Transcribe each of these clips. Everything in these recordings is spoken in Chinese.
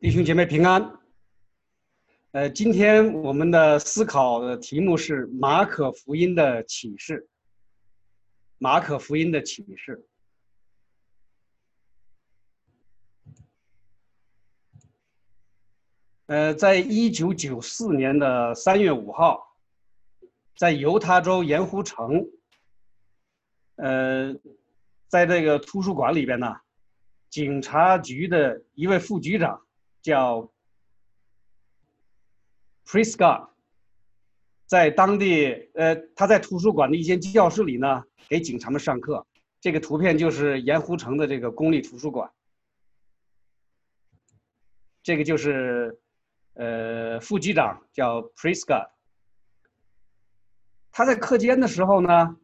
弟兄姐妹平安。呃，今天我们的思考的题目是马可福音的启示。马可福音的启示。呃，在一九九四年的三月五号，在犹他州盐湖城，呃，在这个图书馆里边呢，警察局的一位副局长。叫 Prescott，在当地，呃，他在图书馆的一间教室里呢，给警察们上课。这个图片就是盐湖城的这个公立图书馆。这个就是，呃，副局长叫 Prescott。他在课间的时候呢，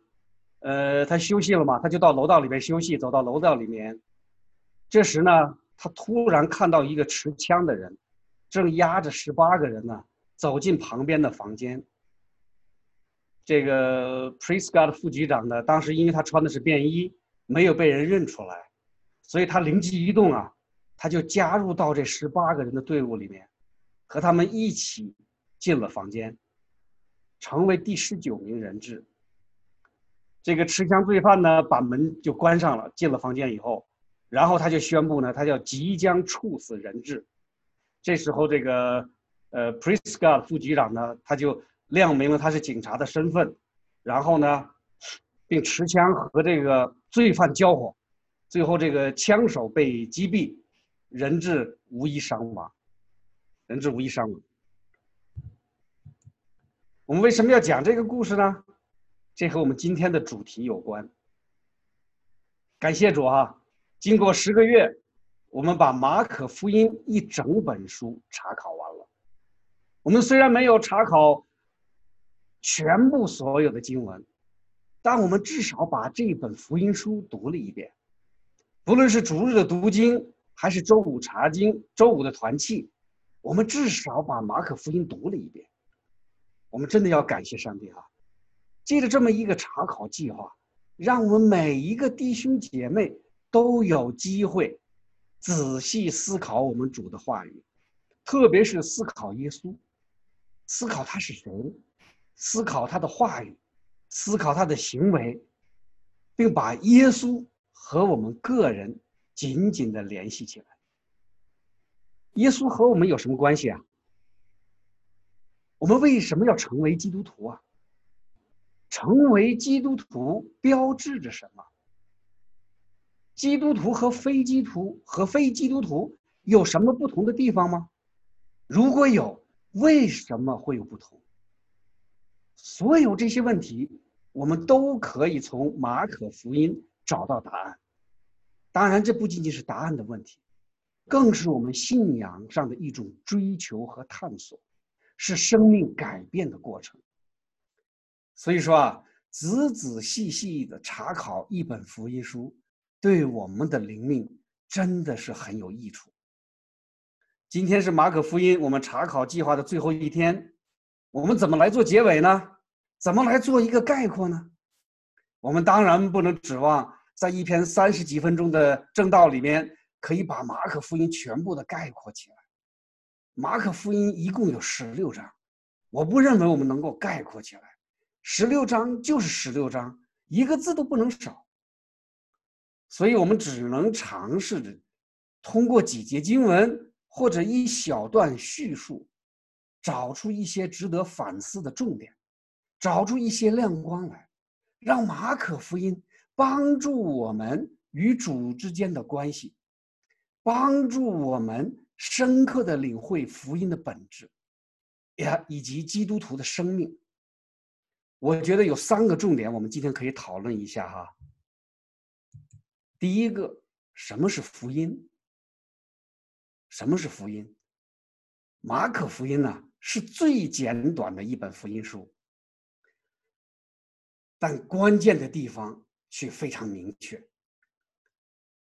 呃，他休息了嘛，他就到楼道里面休息，走到楼道里面。这时呢。他突然看到一个持枪的人，正押着十八个人呢，走进旁边的房间。这个 Prescott 副局长呢，当时因为他穿的是便衣，没有被人认出来，所以他灵机一动啊，他就加入到这十八个人的队伍里面，和他们一起进了房间，成为第十九名人质。这个持枪罪犯呢，把门就关上了，进了房间以后。然后他就宣布呢，他要即将处死人质。这时候，这个呃，Prescott 副局长呢，他就亮明了他是警察的身份，然后呢，并持枪和这个罪犯交火，最后这个枪手被击毙，人质无一伤亡，人质无一伤亡。我们为什么要讲这个故事呢？这和我们今天的主题有关。感谢主啊！经过十个月，我们把马可福音一整本书查考完了。我们虽然没有查考全部所有的经文，但我们至少把这本福音书读了一遍。不论是逐日的读经，还是周五查经、周五的团契，我们至少把马可福音读了一遍。我们真的要感谢上帝啊！借着这么一个查考计划，让我们每一个弟兄姐妹。都有机会仔细思考我们主的话语，特别是思考耶稣，思考他是谁，思考他的话语，思考他的行为，并把耶稣和我们个人紧紧的联系起来。耶稣和我们有什么关系啊？我们为什么要成为基督徒啊？成为基督徒标志着什么？基督徒和非基督徒和非基督徒有什么不同的地方吗？如果有，为什么会有不同？所有这些问题，我们都可以从马可福音找到答案。当然，这不仅仅是答案的问题，更是我们信仰上的一种追求和探索，是生命改变的过程。所以说啊，仔仔细细的查考一本福音书。对我们的灵命真的是很有益处。今天是马可福音我们查考计划的最后一天，我们怎么来做结尾呢？怎么来做一个概括呢？我们当然不能指望在一篇三十几分钟的正道里面可以把马可福音全部的概括起来。马可福音一共有十六章，我不认为我们能够概括起来。十六章就是十六章，一个字都不能少。所以我们只能尝试着通过几节经文或者一小段叙述，找出一些值得反思的重点，找出一些亮光来，让马可福音帮助我们与主之间的关系，帮助我们深刻的领会福音的本质，呀，以及基督徒的生命。我觉得有三个重点，我们今天可以讨论一下哈。第一个，什么是福音？什么是福音？马可福音呢，是最简短的一本福音书，但关键的地方却非常明确。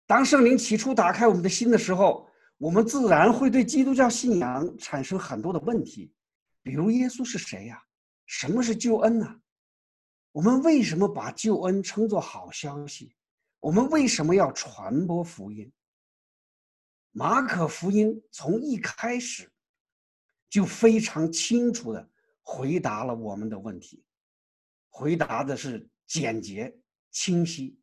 当圣灵起初打开我们的心的时候，我们自然会对基督教信仰产生很多的问题，比如耶稣是谁呀？什么是救恩呢？我们为什么把救恩称作好消息？我们为什么要传播福音？马可福音从一开始就非常清楚的回答了我们的问题，回答的是简洁清晰。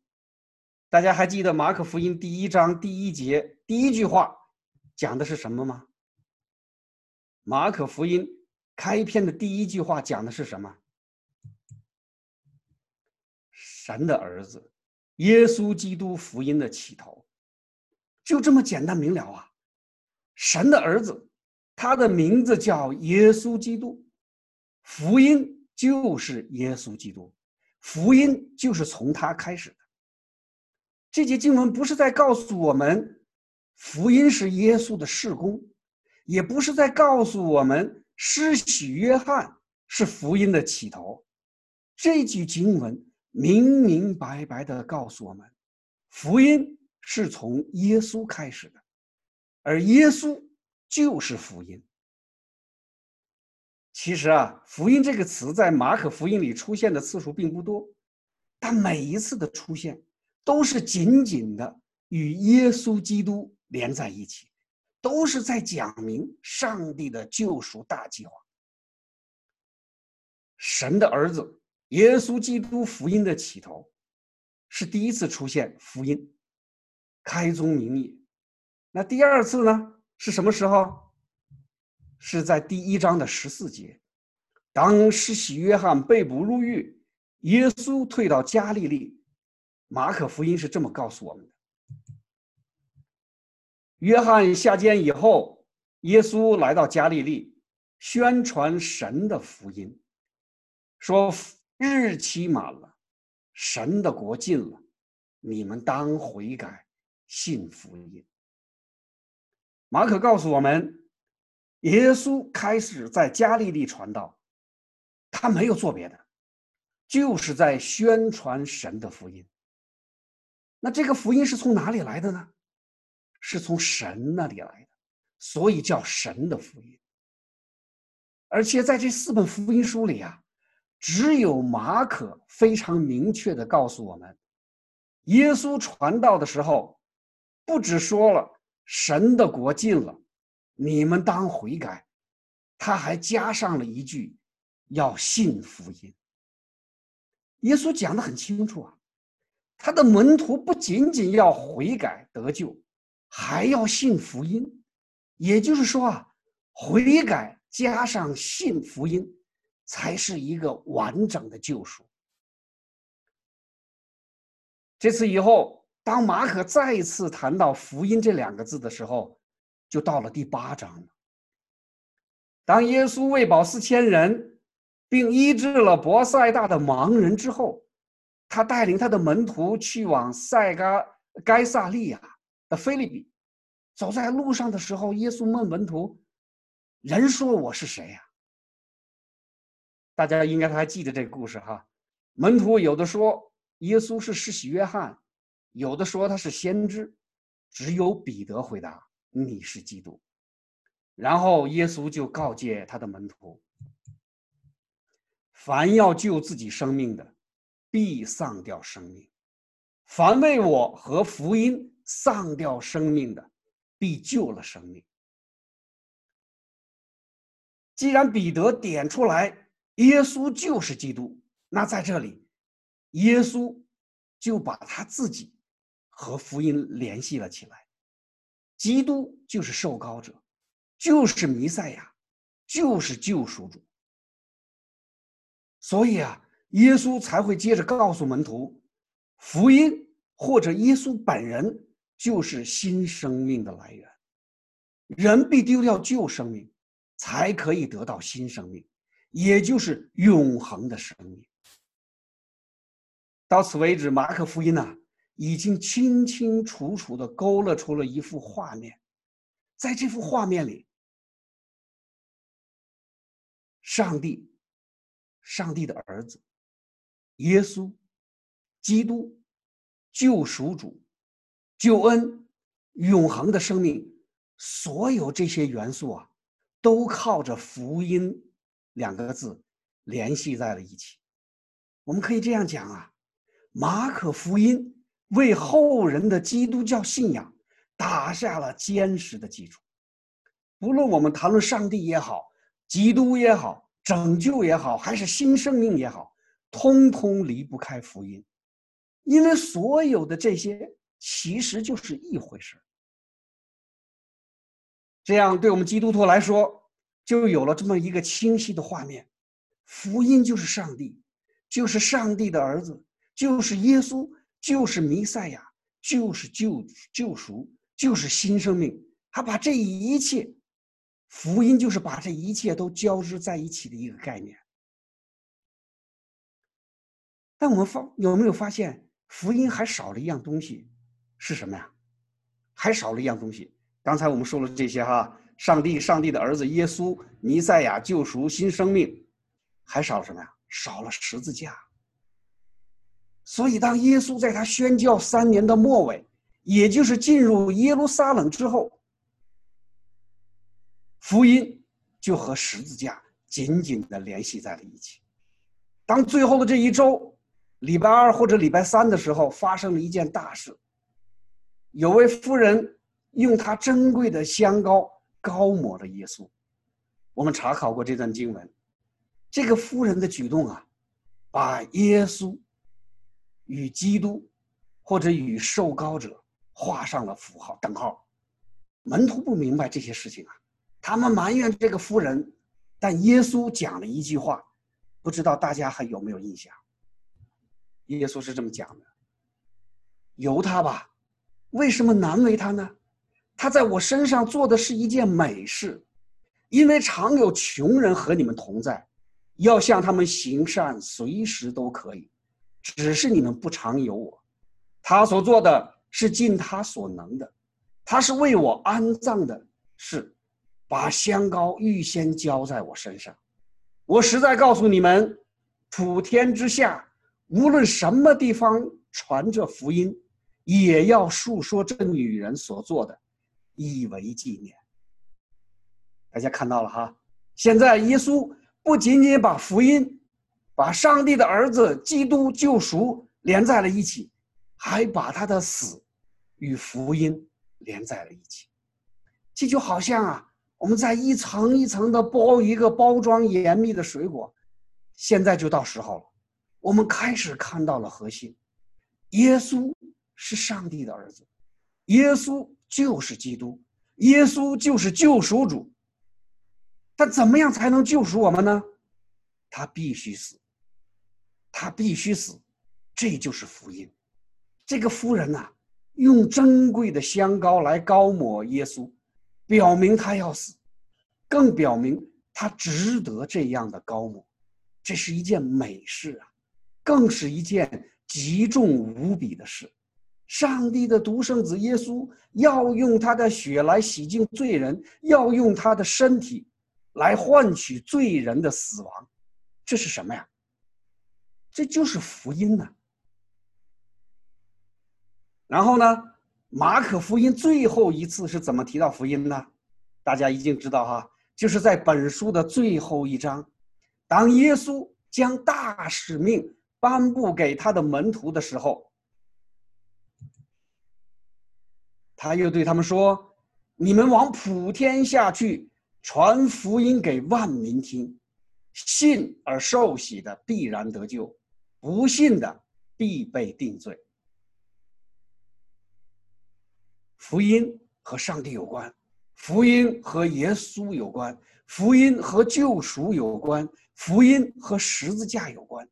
大家还记得马可福音第一章第一节第一句话讲的是什么吗？马可福音开篇的第一句话讲的是什么？神的儿子，耶稣基督福音的起头，就这么简单明了啊！神的儿子，他的名字叫耶稣基督，福音就是耶稣基督，福音就是从他开始的。这节经文不是在告诉我们，福音是耶稣的事工，也不是在告诉我们施洗约翰是福音的起头。这句经文。明明白白的告诉我们，福音是从耶稣开始的，而耶稣就是福音。其实啊，福音这个词在马可福音里出现的次数并不多，但每一次的出现都是紧紧的与耶稣基督连在一起，都是在讲明上帝的救赎大计划，神的儿子。耶稣基督福音的起头，是第一次出现福音，开宗明义。那第二次呢？是什么时候？是在第一章的十四节，当施洗约翰被捕入狱，耶稣退到加利利。马可福音是这么告诉我们的：约翰下监以后，耶稣来到加利利，宣传神的福音，说。日期满了，神的国近了，你们当悔改，信福音。马可告诉我们，耶稣开始在加利利传道，他没有做别的，就是在宣传神的福音。那这个福音是从哪里来的呢？是从神那里来的，所以叫神的福音。而且在这四本福音书里啊。只有马可非常明确的告诉我们，耶稣传道的时候，不只说了神的国近了，你们当悔改，他还加上了一句，要信福音。耶稣讲的很清楚啊，他的门徒不仅仅要悔改得救，还要信福音，也就是说啊，悔改加上信福音。才是一个完整的救赎。这次以后，当马可再一次谈到福音这两个字的时候，就到了第八章了。当耶稣喂饱四千人，并医治了博塞大的盲人之后，他带领他的门徒去往塞嘎该萨利亚的菲利比。走在路上的时候，耶稣问门徒：“人说我是谁呀？”大家应该还记得这个故事哈，门徒有的说耶稣是施洗约翰，有的说他是先知，只有彼得回答你是基督。然后耶稣就告诫他的门徒：凡要救自己生命的，必丧掉生命；凡为我和福音丧掉生命的，必救了生命。既然彼得点出来。耶稣就是基督，那在这里，耶稣就把他自己和福音联系了起来。基督就是受膏者，就是弥赛亚，就是救赎主。所以啊，耶稣才会接着告诉门徒，福音或者耶稣本人就是新生命的来源。人必丢掉旧生命，才可以得到新生命。也就是永恒的生命。到此为止，马可福音呢，已经清清楚楚的勾勒出了一幅画面。在这幅画面里，上帝、上帝的儿子、耶稣、基督、救赎主、救恩、永恒的生命，所有这些元素啊，都靠着福音。两个字联系在了一起，我们可以这样讲啊，马可福音为后人的基督教信仰打下了坚实的基础。不论我们谈论上帝也好，基督也好，拯救也好，还是新生命也好，通通离不开福音，因为所有的这些其实就是一回事这样，对我们基督徒来说，就有了这么一个清晰的画面：福音就是上帝，就是上帝的儿子，就是耶稣，就是弥赛亚，就是救救赎，就是新生命。他把这一切，福音就是把这一切都交织在一起的一个概念。但我们发有没有发现，福音还少了一样东西，是什么呀？还少了一样东西。刚才我们说了这些哈，上帝、上帝的儿子耶稣、弥赛亚、救赎、新生命，还少什么呀？少了十字架。所以，当耶稣在他宣教三年的末尾，也就是进入耶路撒冷之后，福音就和十字架紧紧的联系在了一起。当最后的这一周，礼拜二或者礼拜三的时候，发生了一件大事，有位夫人。用她珍贵的香膏高抹了耶稣。我们查考过这段经文，这个夫人的举动啊，把耶稣与基督或者与受膏者画上了符号等号。门徒不明白这些事情啊，他们埋怨这个夫人，但耶稣讲了一句话，不知道大家还有没有印象？耶稣是这么讲的：“由他吧，为什么难为他呢？”他在我身上做的是一件美事，因为常有穷人和你们同在，要向他们行善，随时都可以，只是你们不常有我。他所做的是尽他所能的，他是为我安葬的事，把香膏预先浇在我身上。我实在告诉你们，普天之下，无论什么地方传这福音，也要述说这女人所做的。以为纪念。大家看到了哈，现在耶稣不仅仅把福音、把上帝的儿子基督救赎连在了一起，还把他的死与福音连在了一起。这就好像啊，我们在一层一层的包一个包装严密的水果，现在就到时候了，我们开始看到了核心：耶稣是上帝的儿子，耶稣。就是基督，耶稣就是救赎主。他怎么样才能救赎我们呢？他必须死，他必须死，这就是福音。这个夫人呐，用珍贵的香膏来膏抹耶稣，表明他要死，更表明他值得这样的膏抹。这是一件美事啊，更是一件极重无比的事。上帝的独生子耶稣要用他的血来洗净罪人，要用他的身体来换取罪人的死亡，这是什么呀？这就是福音呐。然后呢，马可福音最后一次是怎么提到福音呢？大家一定知道哈，就是在本书的最后一章，当耶稣将大使命颁布给他的门徒的时候。他又对他们说：“你们往普天下去，传福音给万民听。信而受洗的必然得救，不信的必被定罪。”福音和上帝有关，福音和耶稣有关，福音和救赎有关，福音和十字架有关。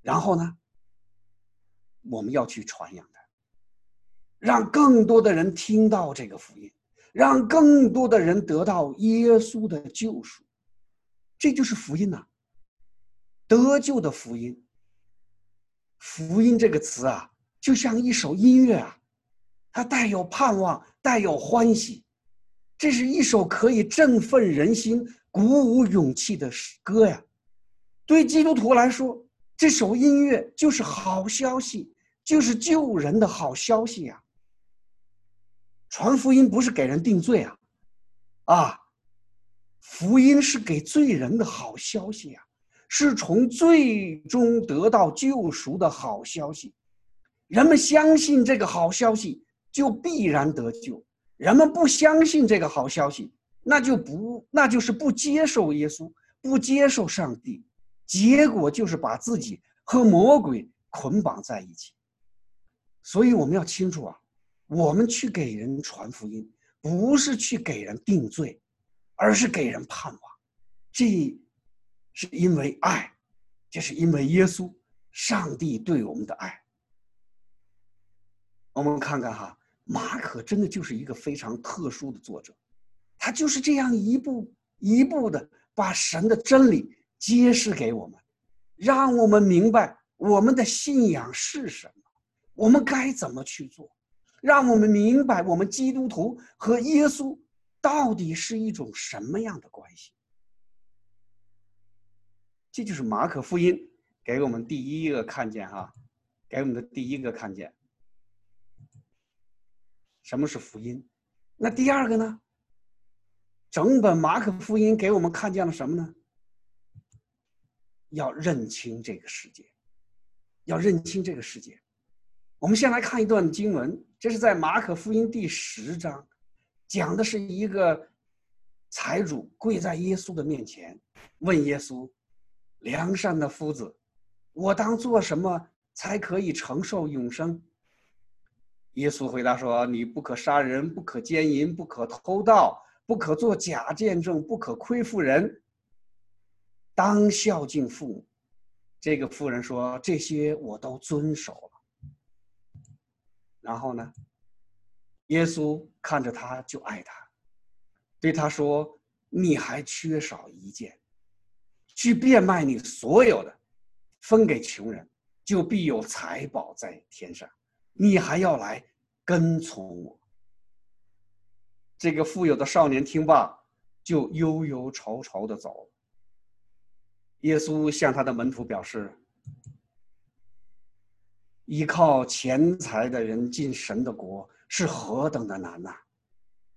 然后呢，我们要去传扬。让更多的人听到这个福音，让更多的人得到耶稣的救赎，这就是福音呐。得救的福音。福音这个词啊，就像一首音乐啊，它带有盼望，带有欢喜，这是一首可以振奋人心、鼓舞勇气的歌呀。对基督徒来说，这首音乐就是好消息，就是救人的好消息呀。传福音不是给人定罪啊，啊，福音是给罪人的好消息啊，是从最终得到救赎的好消息。人们相信这个好消息，就必然得救；人们不相信这个好消息，那就不那就是不接受耶稣，不接受上帝，结果就是把自己和魔鬼捆绑在一起。所以我们要清楚啊，我们去给人传福音，不是去给人定罪，而是给人盼望。这是因为爱，这是因为耶稣，上帝对我们的爱。我们看看哈，马可真的就是一个非常特殊的作者，他就是这样一步一步的把神的真理揭示给我们，让我们明白我们的信仰是什么，我们该怎么去做，让我们明白我们基督徒和耶稣到底是一种什么样的关系。这就是马可福音给我们第一个看见哈，给我们的第一个看见。什么是福音？那第二个呢？整本马可福音给我们看见了什么呢？要认清这个世界，要认清这个世界。我们先来看一段经文，这是在马可福音第十章，讲的是一个财主跪在耶稣的面前，问耶稣：“良善的夫子，我当做什么才可以承受永生？”耶稣回答说：“你不可杀人，不可奸淫，不可偷盗，不可做假见证，不可亏负人。当孝敬父母。”这个妇人说：“这些我都遵守。”然后呢，耶稣看着他就爱他，对他说：“你还缺少一件，去变卖你所有的，分给穷人，就必有财宝在天上。”你还要来跟从我？这个富有的少年听罢，就忧忧愁愁的走了。耶稣向他的门徒表示：依靠钱财的人进神的国是何等的难呐！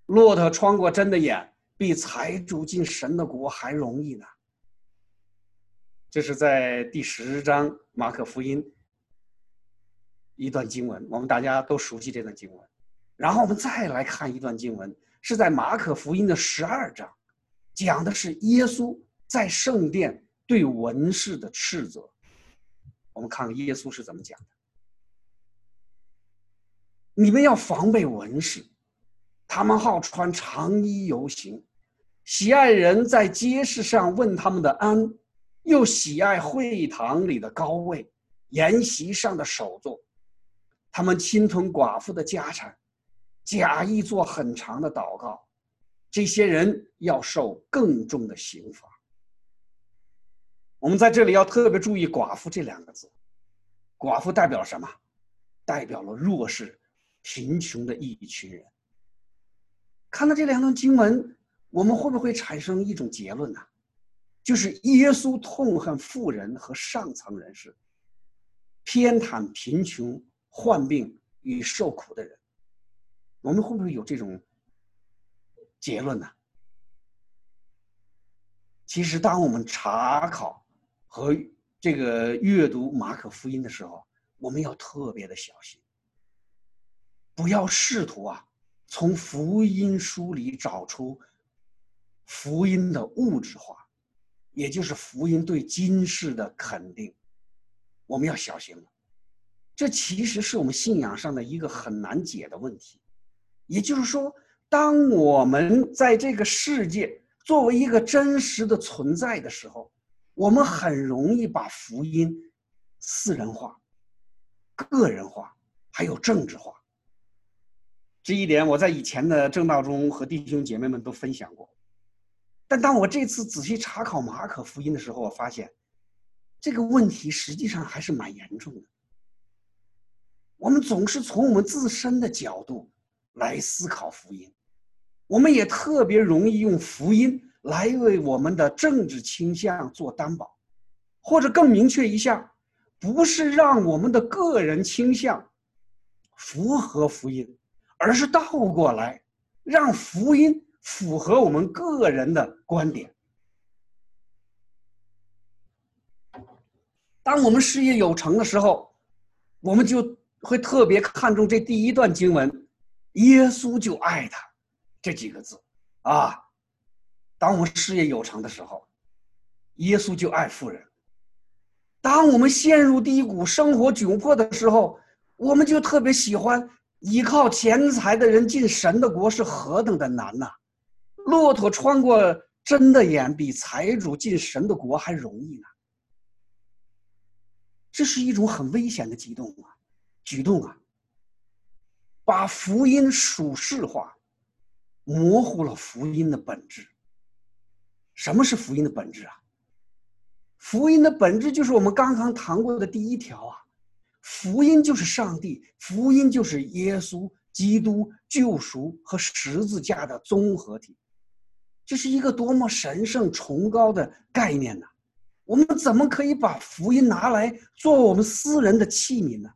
骆驼穿过针的眼，比财主进神的国还容易呢。这是在第十章马可福音。一段经文，我们大家都熟悉这段经文。然后我们再来看一段经文，是在马可福音的十二章，讲的是耶稣在圣殿对文士的斥责。我们看看耶稣是怎么讲的：“你们要防备文士，他们好穿长衣游行，喜爱人在街市上问他们的安，又喜爱会堂里的高位，筵席上的首座。”他们侵吞寡妇的家产，假意做很长的祷告，这些人要受更重的刑罚。我们在这里要特别注意“寡妇”这两个字，“寡妇”代表什么？代表了弱势、贫穷的一群人。看到这两段经文，我们会不会产生一种结论呢？就是耶稣痛恨富人和上层人士，偏袒贫穷。患病与受苦的人，我们会不会有这种结论呢？其实，当我们查考和这个阅读马可福音的时候，我们要特别的小心，不要试图啊从福音书里找出福音的物质化，也就是福音对今世的肯定，我们要小心了。这其实是我们信仰上的一个很难解的问题，也就是说，当我们在这个世界作为一个真实的存在的时候，我们很容易把福音私人化、个人化，还有政治化。这一点我在以前的正道中和弟兄姐妹们都分享过，但当我这次仔细查考马可福音的时候，我发现这个问题实际上还是蛮严重的。我们总是从我们自身的角度来思考福音，我们也特别容易用福音来为我们的政治倾向做担保，或者更明确一下，不是让我们的个人倾向符合福音，而是倒过来让福音符合我们个人的观点。当我们事业有成的时候，我们就。会特别看重这第一段经文，耶稣就爱他，这几个字啊。当我们事业有成的时候，耶稣就爱富人；当我们陷入低谷、生活窘迫的时候，我们就特别喜欢依靠钱财的人进神的国是何等的难呐！骆驼穿过针的眼，比财主进神的国还容易呢。这是一种很危险的举动啊，举动啊，把福音属世化，模糊了福音的本质。什么是福音的本质啊？福音的本质就是我们刚刚谈过的第一条啊，福音就是上帝，福音就是耶稣基督救赎和十字架的综合体，这是一个多么神圣崇高的概念呢？我们怎么可以把福音拿来做我们私人的器皿呢？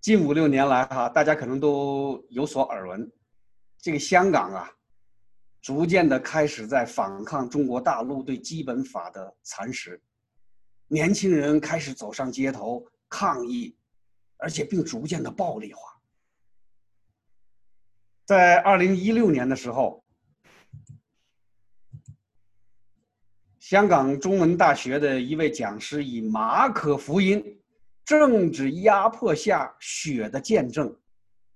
近五六年来，哈，大家可能都有所耳闻，这个香港啊，逐渐的开始在反抗中国大陆对基本法的蚕食，年轻人开始走上街头抗议，而且并逐渐的暴力化。在二零一六年的时候。香港中文大学的一位讲师以“马可福音：政治压迫下血的见证”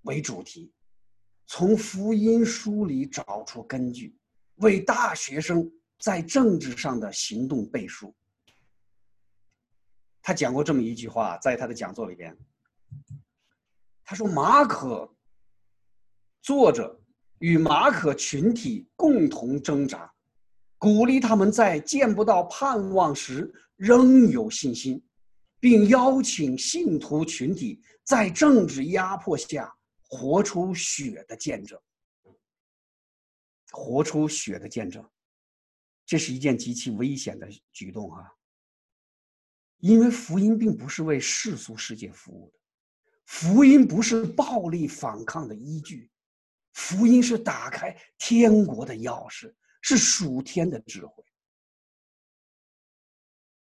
为主题，从福音书里找出根据，为大学生在政治上的行动背书。他讲过这么一句话，在他的讲座里边，他说：“马可作者与马可群体共同挣扎。”鼓励他们在见不到盼望时仍有信心，并邀请信徒群体在政治压迫下活出血的见证。活出血的见证，这是一件极其危险的举动啊！因为福音并不是为世俗世界服务的，福音不是暴力反抗的依据，福音是打开天国的钥匙。是属天的智慧。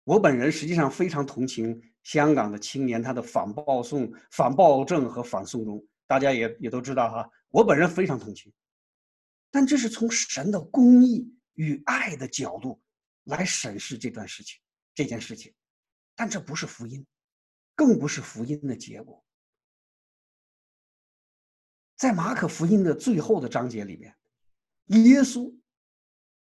我本人实际上非常同情香港的青年，他的反暴送、反暴政和反送中，大家也也都知道哈。我本人非常同情，但这是从神的公义与爱的角度来审视这段事情、这件事情，但这不是福音，更不是福音的结果。在马可福音的最后的章节里面，耶稣。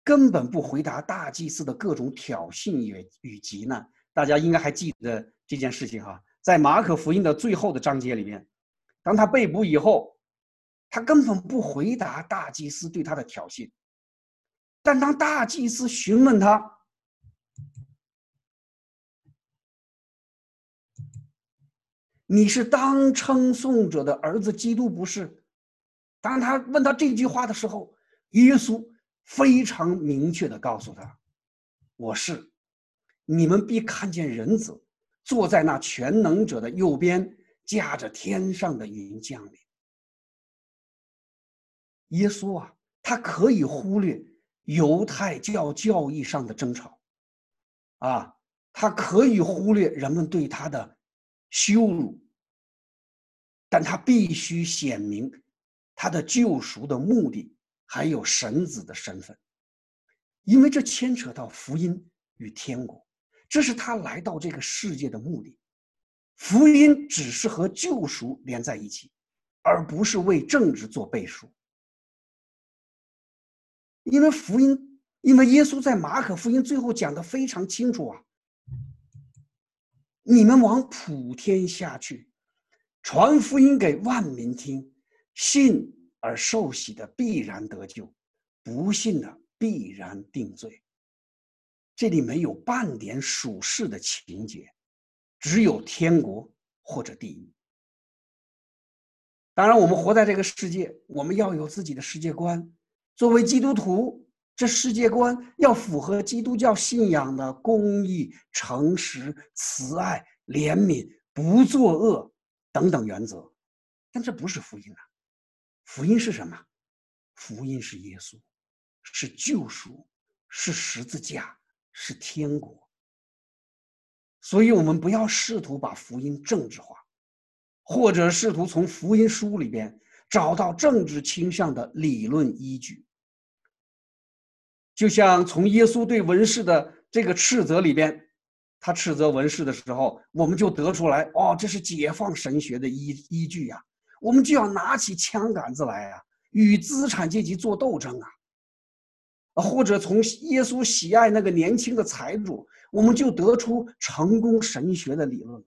根本不回答大祭司的各种挑衅与与极难，大家应该还记得这件事情哈。在马可福音的最后的章节里面，当他被捕以后，他根本不回答大祭司对他的挑衅。但当大祭司询问他：“你是当称颂者的儿子基督不是？”当他问他这句话的时候，耶稣。非常明确的告诉他：“我是，你们必看见人子坐在那全能者的右边，驾着天上的云降临。”耶稣啊，他可以忽略犹太教教义上的争吵，啊，他可以忽略人们对他的羞辱，但他必须显明他的救赎的目的。还有神子的身份，因为这牵扯到福音与天国，这是他来到这个世界的目的。福音只是和救赎连在一起，而不是为政治做背书。因为福音，因为耶稣在马可福音最后讲的非常清楚啊，你们往普天下去，传福音给万民听，信。而受洗的必然得救，不信的必然定罪。这里没有半点属世的情节，只有天国或者地狱。当然，我们活在这个世界，我们要有自己的世界观。作为基督徒，这世界观要符合基督教信仰的公义、诚实、慈爱、怜悯、不作恶等等原则。但这不是福音啊！福音是什么？福音是耶稣，是救赎，是十字架，是天国。所以，我们不要试图把福音政治化，或者试图从福音书里边找到政治倾向的理论依据。就像从耶稣对文士的这个斥责里边，他斥责文士的时候，我们就得出来，哦，这是解放神学的依依据呀。我们就要拿起枪杆子来啊，与资产阶级做斗争啊。或者从耶稣喜爱那个年轻的财主，我们就得出成功神学的理论来。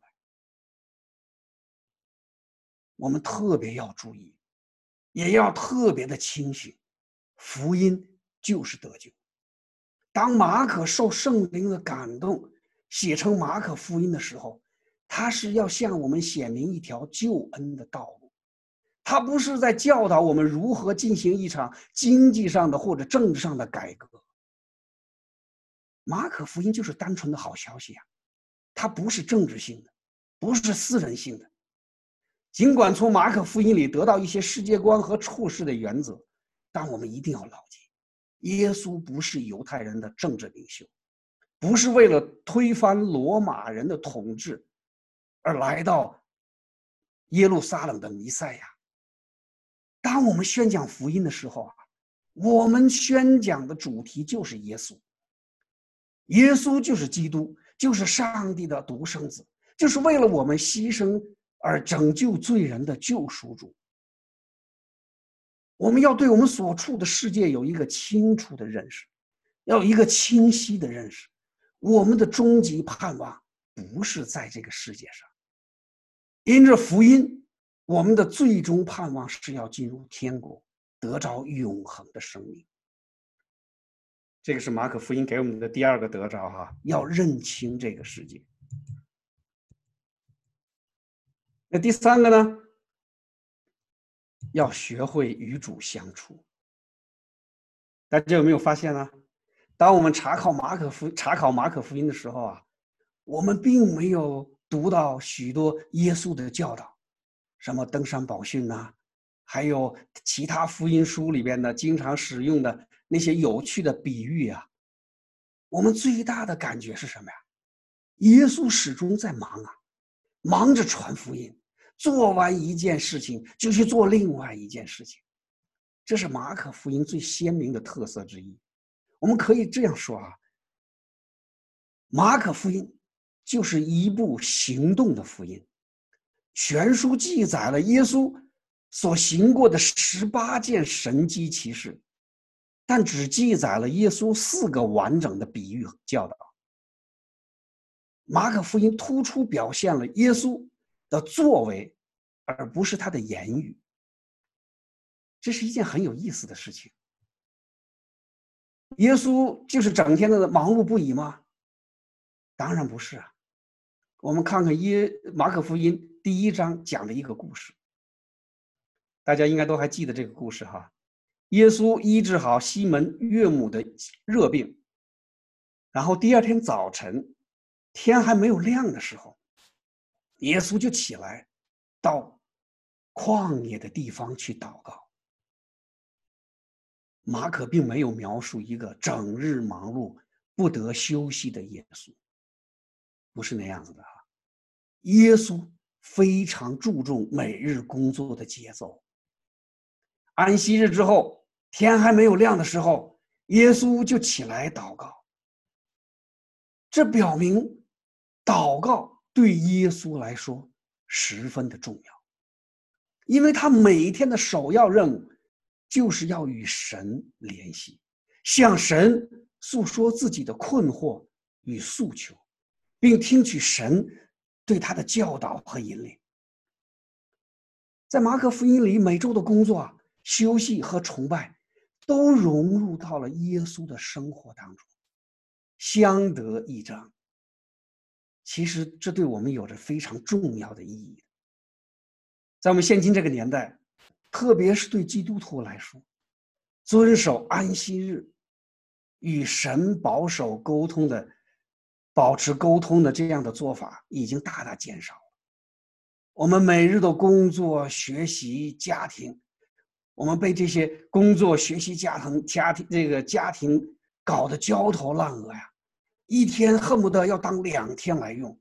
我们特别要注意，也要特别的清醒，福音就是得救。当马可受圣灵的感动，写成马可福音的时候，他是要向我们显明一条救恩的道路。他不是在教导我们如何进行一场经济上的或者政治上的改革。马可福音就是单纯的好消息啊，它不是政治性的，不是私人性的。尽管从马可福音里得到一些世界观和处事的原则，但我们一定要牢记：耶稣不是犹太人的政治领袖，不是为了推翻罗马人的统治而来到耶路撒冷的弥赛亚。当我们宣讲福音的时候啊，我们宣讲的主题就是耶稣。耶稣就是基督，就是上帝的独生子，就是为了我们牺牲而拯救罪人的救赎主。我们要对我们所处的世界有一个清楚的认识，要有一个清晰的认识。我们的终极盼望不是在这个世界上，因着福音。我们的最终盼望是要进入天国，得着永恒的生命。这个是马可福音给我们的第二个得着哈，要认清这个世界。那第三个呢？要学会与主相处。大家有没有发现呢？当我们查考马可福查考马可福音的时候啊，我们并没有读到许多耶稣的教导。什么登山宝训呐，还有其他福音书里边的经常使用的那些有趣的比喻啊，我们最大的感觉是什么呀？耶稣始终在忙啊，忙着传福音，做完一件事情就去做另外一件事情，这是马可福音最鲜明的特色之一。我们可以这样说啊，马可福音就是一部行动的福音。全书记载了耶稣所行过的十八件神迹奇事，但只记载了耶稣四个完整的比喻教导。马可福音突出表现了耶稣的作为，而不是他的言语。这是一件很有意思的事情。耶稣就是整天的忙碌不已吗？当然不是啊。我们看看耶马可福音。第一章讲的一个故事，大家应该都还记得这个故事哈。耶稣医治好西门岳母的热病，然后第二天早晨，天还没有亮的时候，耶稣就起来，到旷野的地方去祷告。马可并没有描述一个整日忙碌、不得休息的耶稣，不是那样子的哈。耶稣。非常注重每日工作的节奏。安息日之后，天还没有亮的时候，耶稣就起来祷告。这表明，祷告对耶稣来说十分的重要，因为他每天的首要任务就是要与神联系，向神诉说自己的困惑与诉求，并听取神。对他的教导和引领，在马可福音里，每周的工作、休息和崇拜，都融入到了耶稣的生活当中，相得益彰。其实，这对我们有着非常重要的意义。在我们现今这个年代，特别是对基督徒来说，遵守安息日，与神保守沟通的。保持沟通的这样的做法已经大大减少了。我们每日的工作、学习、家庭，我们被这些工作、学习、家庭、家庭这个家庭搞得焦头烂额呀，一天恨不得要当两天来用，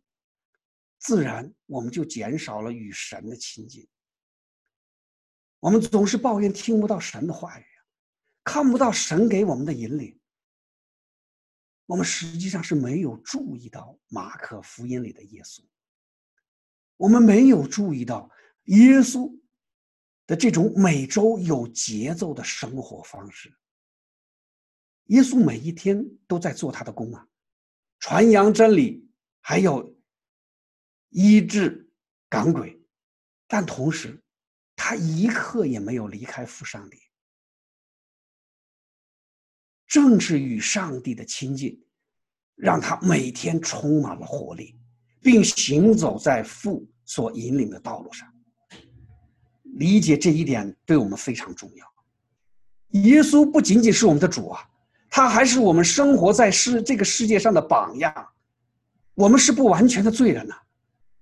自然我们就减少了与神的亲近。我们总是抱怨听不到神的话语，看不到神给我们的引领。我们实际上是没有注意到马可福音里的耶稣，我们没有注意到耶稣的这种每周有节奏的生活方式。耶稣每一天都在做他的工啊，传扬真理，还有医治赶鬼，但同时，他一刻也没有离开父上帝。正是与上帝的亲近，让他每天充满了活力，并行走在父所引领的道路上。理解这一点对我们非常重要。耶稣不仅仅是我们的主啊，他还是我们生活在世这个世界上的榜样。我们是不完全的罪人呐，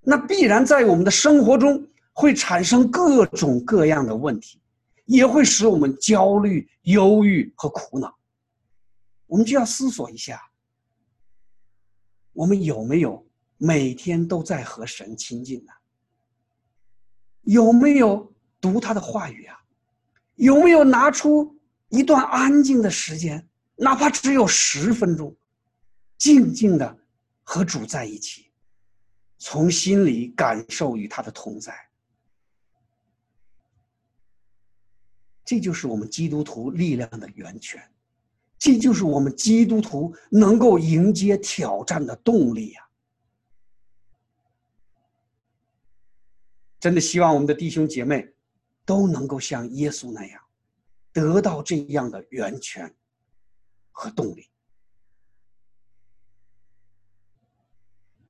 那必然在我们的生活中会产生各种各样的问题，也会使我们焦虑、忧郁和苦恼。我们就要思索一下：我们有没有每天都在和神亲近呢？有没有读他的话语啊？有没有拿出一段安静的时间，哪怕只有十分钟，静静的和主在一起，从心里感受与他的同在？这就是我们基督徒力量的源泉。这就是我们基督徒能够迎接挑战的动力呀！真的希望我们的弟兄姐妹都能够像耶稣那样，得到这样的源泉和动力。